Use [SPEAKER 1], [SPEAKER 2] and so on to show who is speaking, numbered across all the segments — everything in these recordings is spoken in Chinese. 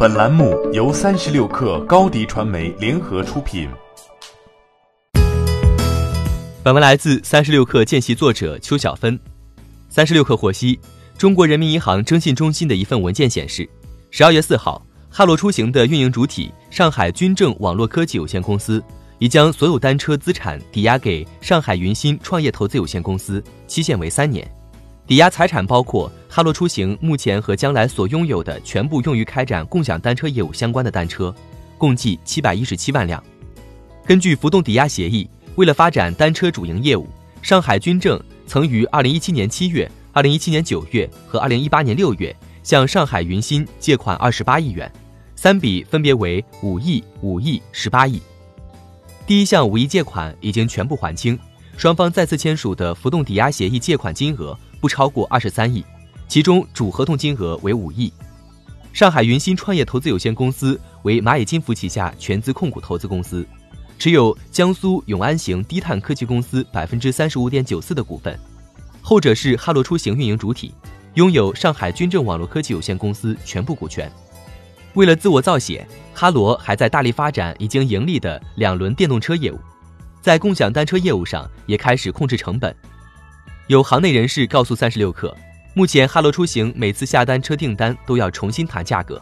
[SPEAKER 1] 本栏目由三十六氪高低传媒联合出品。
[SPEAKER 2] 本文来自三十六氪见习作者邱小芬。三十六氪获悉，中国人民银行征信中心的一份文件显示，十二月四号，哈罗出行的运营主体上海军政网络科技有限公司已将所有单车资产抵押给上海云新创业投资有限公司，期限为三年。抵押财产包括哈罗出行目前和将来所拥有的全部用于开展共享单车业务相关的单车，共计七百一十七万辆。根据浮动抵押协议，为了发展单车主营业务，上海军政曾于二零一七年七月、二零一七年九月和二零一八年六月向上海云鑫借款二十八亿元，三笔分别为五亿、五亿、十八亿。第一项五亿借款已经全部还清，双方再次签署的浮动抵押协议借款金额。不超过二十三亿，其中主合同金额为五亿。上海云新创业投资有限公司为蚂蚁金服旗下全资控股投资公司，持有江苏永安行低碳科技公司百分之三十五点九四的股份，后者是哈罗出行运营主体，拥有上海军政网络科技有限公司全部股权。为了自我造血，哈罗还在大力发展已经盈利的两轮电动车业务，在共享单车业务上也开始控制成本。有行内人士告诉三十六氪，目前哈罗出行每次下单车订单都要重新谈价格。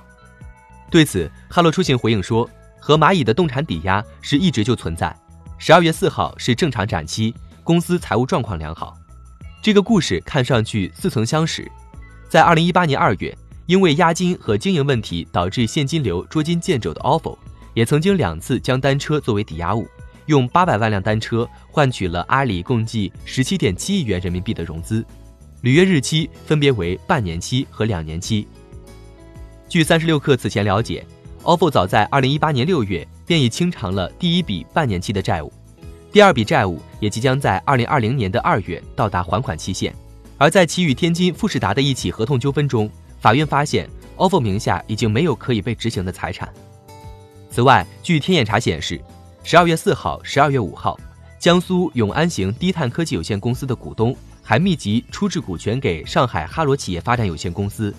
[SPEAKER 2] 对此，哈罗出行回应说，和蚂蚁的动产抵押是一直就存在。十二月四号是正常展期，公司财务状况良好。这个故事看上去似曾相识。在二零一八年二月，因为押金和经营问题导致现金流捉襟见肘的 ofo，也曾经两次将单车作为抵押物。用八百万辆单车换取了阿里共计十七点七亿元人民币的融资，履约日期分别为半年期和两年期。据三十六氪此前了解，ofo 早在二零一八年六月便已清偿了第一笔半年期的债务，第二笔债务也即将在二零二零年的二月到达还款期限。而在其与天津富士达的一起合同纠纷中，法院发现 ofo 名下已经没有可以被执行的财产。此外，据天眼查显示。十二月四号、十二月五号，江苏永安行低碳科技有限公司的股东还密集出质股权给上海哈罗企业发展有限公司，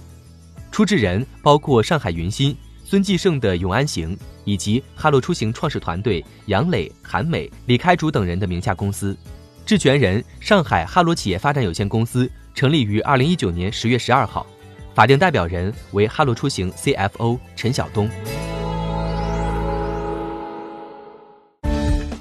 [SPEAKER 2] 出质人包括上海云鑫、孙继胜的永安行以及哈罗出行创始团队杨磊、韩美、李开竹等人的名下公司，质权人上海哈罗企业发展有限公司成立于二零一九年十月十二号，法定代表人为哈罗出行 CFO 陈晓东。